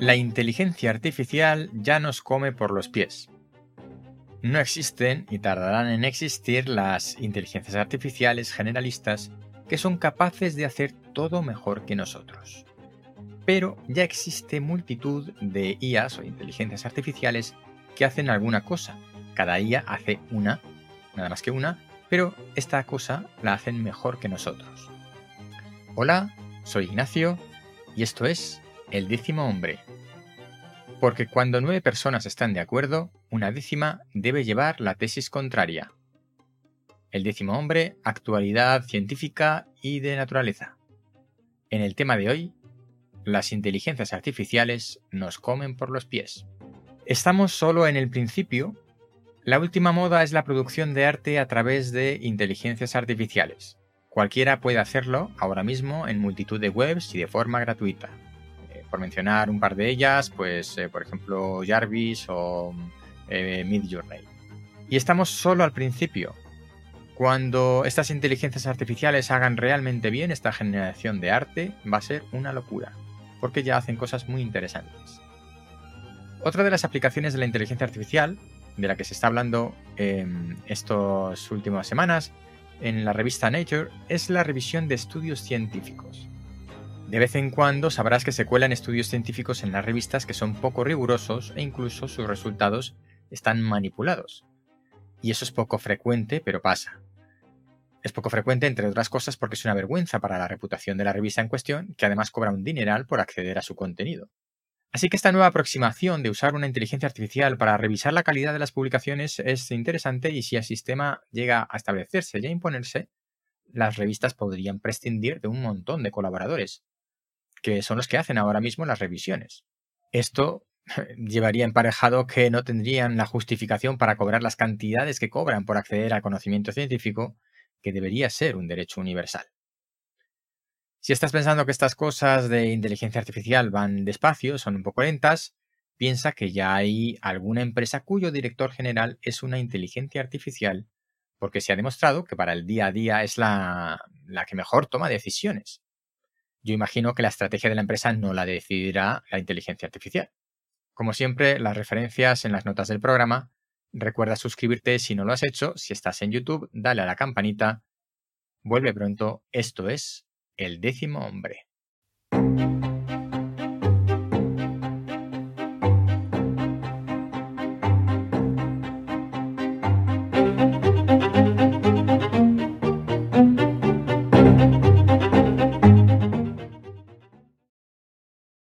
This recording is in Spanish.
La inteligencia artificial ya nos come por los pies. No existen y tardarán en existir las inteligencias artificiales generalistas que son capaces de hacer todo mejor que nosotros. Pero ya existe multitud de IAs o inteligencias artificiales que hacen alguna cosa. Cada IA hace una, nada más que una, pero esta cosa la hacen mejor que nosotros. Hola, soy Ignacio y esto es El décimo hombre. Porque cuando nueve personas están de acuerdo, una décima debe llevar la tesis contraria. El décimo hombre, actualidad científica y de naturaleza. En el tema de hoy, las inteligencias artificiales nos comen por los pies. Estamos solo en el principio. La última moda es la producción de arte a través de inteligencias artificiales. Cualquiera puede hacerlo ahora mismo en multitud de webs y de forma gratuita. Por mencionar un par de ellas, pues eh, por ejemplo Jarvis o eh, Midjourney. Y estamos solo al principio. Cuando estas inteligencias artificiales hagan realmente bien esta generación de arte, va a ser una locura, porque ya hacen cosas muy interesantes. Otra de las aplicaciones de la inteligencia artificial, de la que se está hablando en estas últimas semanas, en la revista Nature, es la revisión de estudios científicos. De vez en cuando sabrás que se cuelan estudios científicos en las revistas que son poco rigurosos e incluso sus resultados están manipulados. Y eso es poco frecuente, pero pasa. Es poco frecuente, entre otras cosas, porque es una vergüenza para la reputación de la revista en cuestión, que además cobra un dineral por acceder a su contenido. Así que esta nueva aproximación de usar una inteligencia artificial para revisar la calidad de las publicaciones es interesante y si el sistema llega a establecerse y a imponerse, las revistas podrían prescindir de un montón de colaboradores, que son los que hacen ahora mismo las revisiones. Esto llevaría emparejado que no tendrían la justificación para cobrar las cantidades que cobran por acceder al conocimiento científico, que debería ser un derecho universal. Si estás pensando que estas cosas de inteligencia artificial van despacio, son un poco lentas, piensa que ya hay alguna empresa cuyo director general es una inteligencia artificial, porque se ha demostrado que para el día a día es la, la que mejor toma decisiones. Yo imagino que la estrategia de la empresa no la decidirá la inteligencia artificial. Como siempre, las referencias en las notas del programa. Recuerda suscribirte si no lo has hecho. Si estás en YouTube, dale a la campanita. Vuelve pronto. Esto es El décimo hombre.